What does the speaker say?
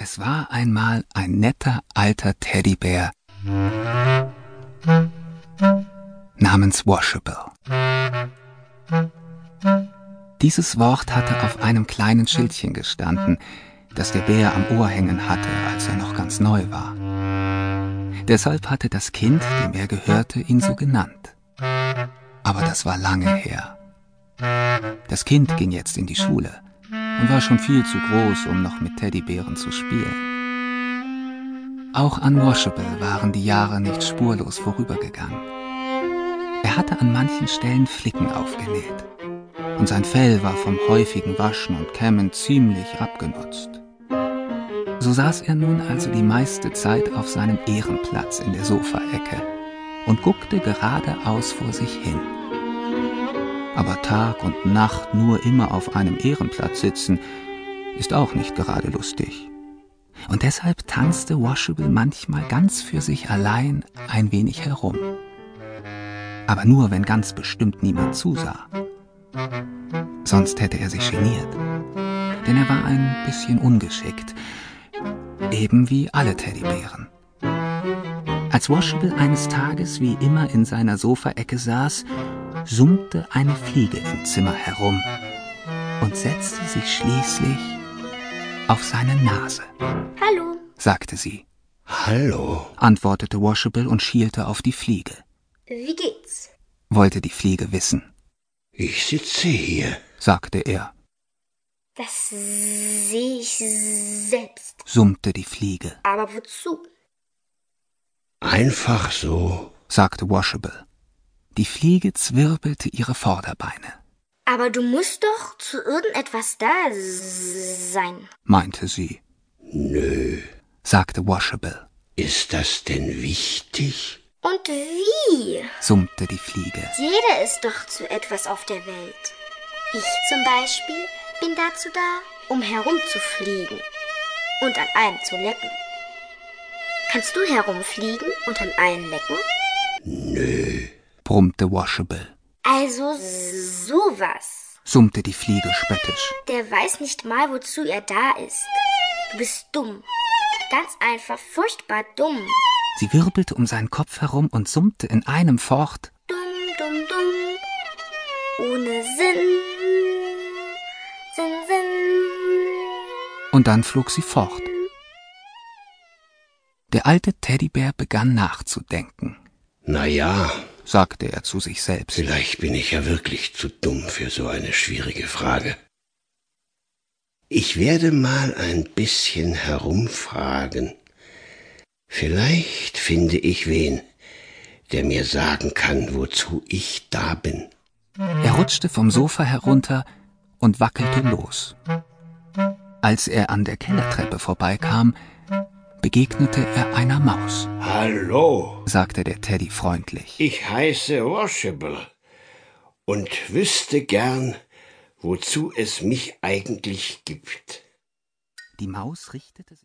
Es war einmal ein netter alter Teddybär namens Washable. Dieses Wort hatte auf einem kleinen Schildchen gestanden, das der Bär am Ohr hängen hatte, als er noch ganz neu war. Deshalb hatte das Kind, dem er gehörte, ihn so genannt. Aber das war lange her. Das Kind ging jetzt in die Schule und war schon viel zu groß, um noch mit Teddybären zu spielen. Auch an Washable waren die Jahre nicht spurlos vorübergegangen. Er hatte an manchen Stellen Flicken aufgenäht und sein Fell war vom häufigen Waschen und Kämmen ziemlich abgenutzt. So saß er nun also die meiste Zeit auf seinem Ehrenplatz in der Sofaecke und guckte geradeaus vor sich hin. Aber Tag und Nacht nur immer auf einem Ehrenplatz sitzen, ist auch nicht gerade lustig. Und deshalb tanzte Washable manchmal ganz für sich allein ein wenig herum. Aber nur, wenn ganz bestimmt niemand zusah. Sonst hätte er sich geniert. Denn er war ein bisschen ungeschickt, eben wie alle Teddybären. Als Washable eines Tages wie immer in seiner Sofaecke saß, summte eine Fliege im Zimmer herum und setzte sich schließlich auf seine Nase. Hallo, sagte sie. Hallo, antwortete Washable und schielte auf die Fliege. wie geht's? wollte die Fliege wissen. ich sitze hier. sagte er, Das sehe ich selbst. summte die Fliege, Aber wozu? Einfach so. sagte Washable. Die Fliege zwirbelte ihre Vorderbeine, Aber du musst doch zu irgendetwas da sein. meinte sie, Nö. sagte Washable, Ist das denn wichtig? Und wie? summte die Fliege, Jeder ist doch zu etwas auf der Welt. Ich zum Beispiel bin dazu da, um herumzufliegen und an einem zu lecken. Kannst du herumfliegen und an allen lecken? Nö. Brummte Washable, Also sowas. summte die Fliege spöttisch, Der weiß nicht mal, wozu er da ist. Du bist dumm. Ganz einfach furchtbar dumm. Sie wirbelte um seinen Kopf herum und summte in einem fort, Dumm, dumm, dumm. Ohne Sinn. Sinn, Sinn. und dann flog sie fort. Der alte Teddybär begann nachzudenken, Na ja, sagte er zu sich selbst. vielleicht bin ich ja wirklich zu dumm für so eine schwierige Frage. Ich werde mal ein bisschen herumfragen. Vielleicht finde ich wen, der mir sagen kann, wozu ich da bin. Er rutschte vom Sofa herunter und wackelte los. Als er an der Kellertreppe vorbeikam, begegnete er einer Maus, Hallo, sagte der Teddy freundlich. ich heiße Washable und wüsste gern, wozu es mich eigentlich gibt. Die Maus richtete sich